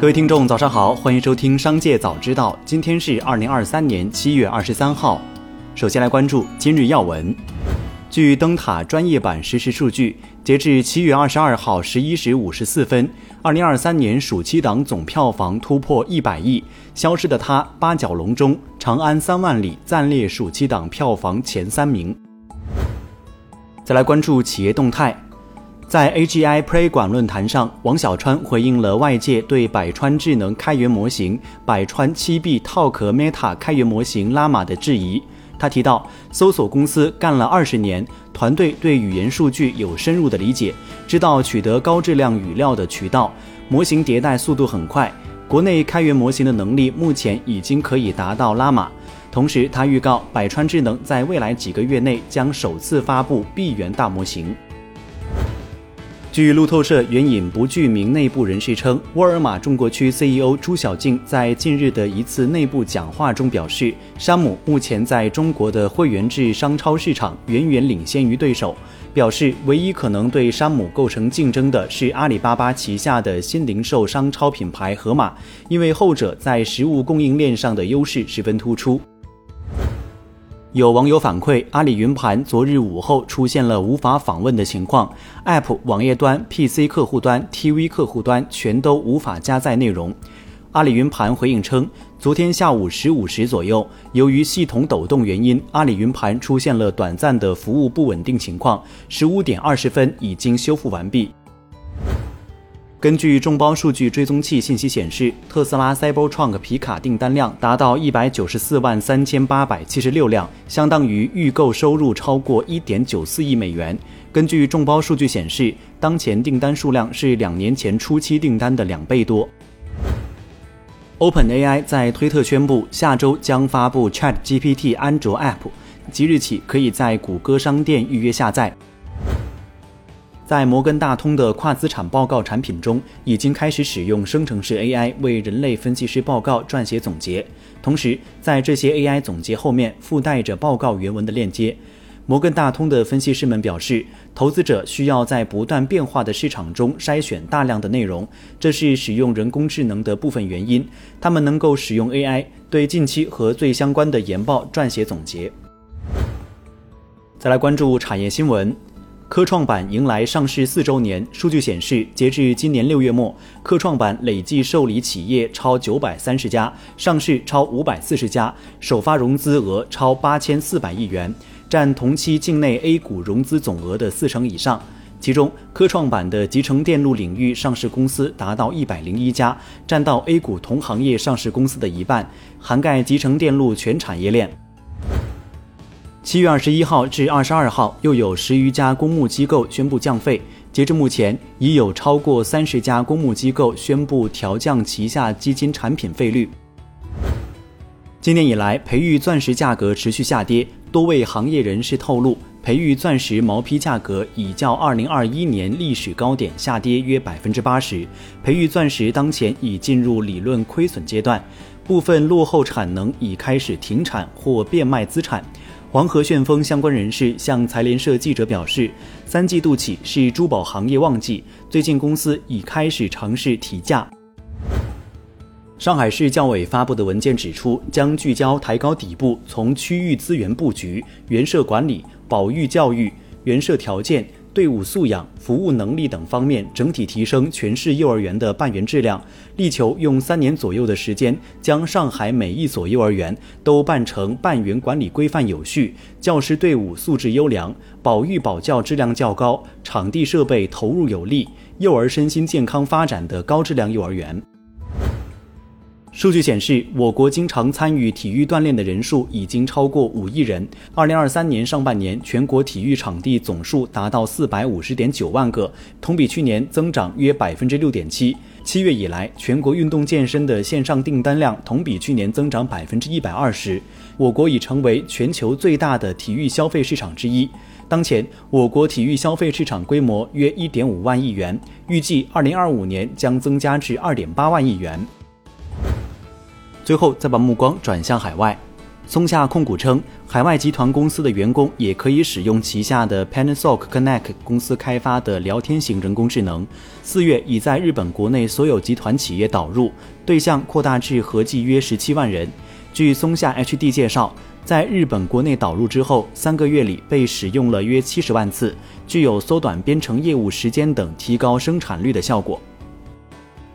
各位听众，早上好，欢迎收听《商界早知道》。今天是二零二三年七月二十三号。首先来关注今日要闻。据灯塔专业版实时数据，截至七月二十二号十一时五十四分，二零二三年暑期档总票房突破一百亿，《消失的他》《八角笼中》《长安三万里》暂列暑期档票房前三名。再来关注企业动态。在 AGI Play 馆论坛上，王小川回应了外界对百川智能开源模型百川七 B 套壳 Meta 开源模型拉玛的质疑。他提到，搜索公司干了二十年，团队对语言数据有深入的理解，知道取得高质量语料的渠道，模型迭代速度很快。国内开源模型的能力目前已经可以达到拉玛。同时，他预告百川智能在未来几个月内将首次发布闭源大模型。据路透社援引不具名内部人士称，沃尔玛中国区 CEO 朱晓静在近日的一次内部讲话中表示，山姆目前在中国的会员制商超市场远远领先于对手，表示唯一可能对山姆构成竞争的是阿里巴巴旗下的新零售商超品牌盒马，因为后者在食物供应链上的优势十分突出。有网友反馈，阿里云盘昨日午后出现了无法访问的情况，App 网页端、PC 客户端、TV 客户端全都无法加载内容。阿里云盘回应称，昨天下午十五时左右，由于系统抖动原因，阿里云盘出现了短暂的服务不稳定情况，十五点二十分已经修复完毕。根据众包数据追踪器信息显示，特斯拉 Cybertruck 皮卡订单量达到一百九十四万三千八百七十六辆，相当于预购收入超过一点九四亿美元。根据众包数据显示，当前订单数量是两年前初期订单的两倍多。OpenAI 在推特宣布，下周将发布 ChatGPT 安卓 App，即日起可以在谷歌商店预约下载。在摩根大通的跨资产报告产品中，已经开始使用生成式 AI 为人类分析师报告撰写总结，同时在这些 AI 总结后面附带着报告原文的链接。摩根大通的分析师们表示，投资者需要在不断变化的市场中筛选大量的内容，这是使用人工智能的部分原因。他们能够使用 AI 对近期和最相关的研报撰写总结。再来关注产业新闻。科创板迎来上市四周年，数据显示，截至今年六月末，科创板累计受理企业超九百三十家，上市超五百四十家，首发融资额超八千四百亿元，占同期境内 A 股融资总额的四成以上。其中，科创板的集成电路领域上市公司达到一百零一家，占到 A 股同行业上市公司的一半，涵盖集成电路全产业链。七月二十一号至二十二号，又有十余家公募机构宣布降费。截至目前，已有超过三十家公募机构宣布调降旗下基金产品费率。今年以来，培育钻石价格持续下跌。多位行业人士透露，培育钻石毛坯价格已较二零二一年历史高点下跌约百分之八十。培育钻石当前已进入理论亏损阶段，部分落后产能已开始停产或变卖资产。黄河旋风相关人士向财联社记者表示，三季度起是珠宝行业旺季，最近公司已开始尝试提价。上海市教委发布的文件指出，将聚焦抬高底部，从区域资源布局、原设管理、保育教育、原设条件。队伍素养、服务能力等方面整体提升全市幼儿园的办园质量，力求用三年左右的时间，将上海每一所幼儿园都办成办园管理规范有序、教师队伍素质优良、保育保教质量较高、场地设备投入有力、幼儿身心健康发展的高质量幼儿园。数据显示，我国经常参与体育锻炼的人数已经超过五亿人。二零二三年上半年，全国体育场地总数达到四百五十点九万个，同比去年增长约百分之六点七。七月以来，全国运动健身的线上订单量同比去年增长百分之一百二十。我国已成为全球最大的体育消费市场之一。当前，我国体育消费市场规模约一点五万亿元，预计二零二五年将增加至二点八万亿元。最后，再把目光转向海外。松下控股称，海外集团公司的员工也可以使用旗下的 Panasonic Connect 公司开发的聊天型人工智能。四月已在日本国内所有集团企业导入，对象扩大至合计约十七万人。据松下 HD 介绍，在日本国内导入之后，三个月里被使用了约七十万次，具有缩短编程业务时间等提高生产率的效果。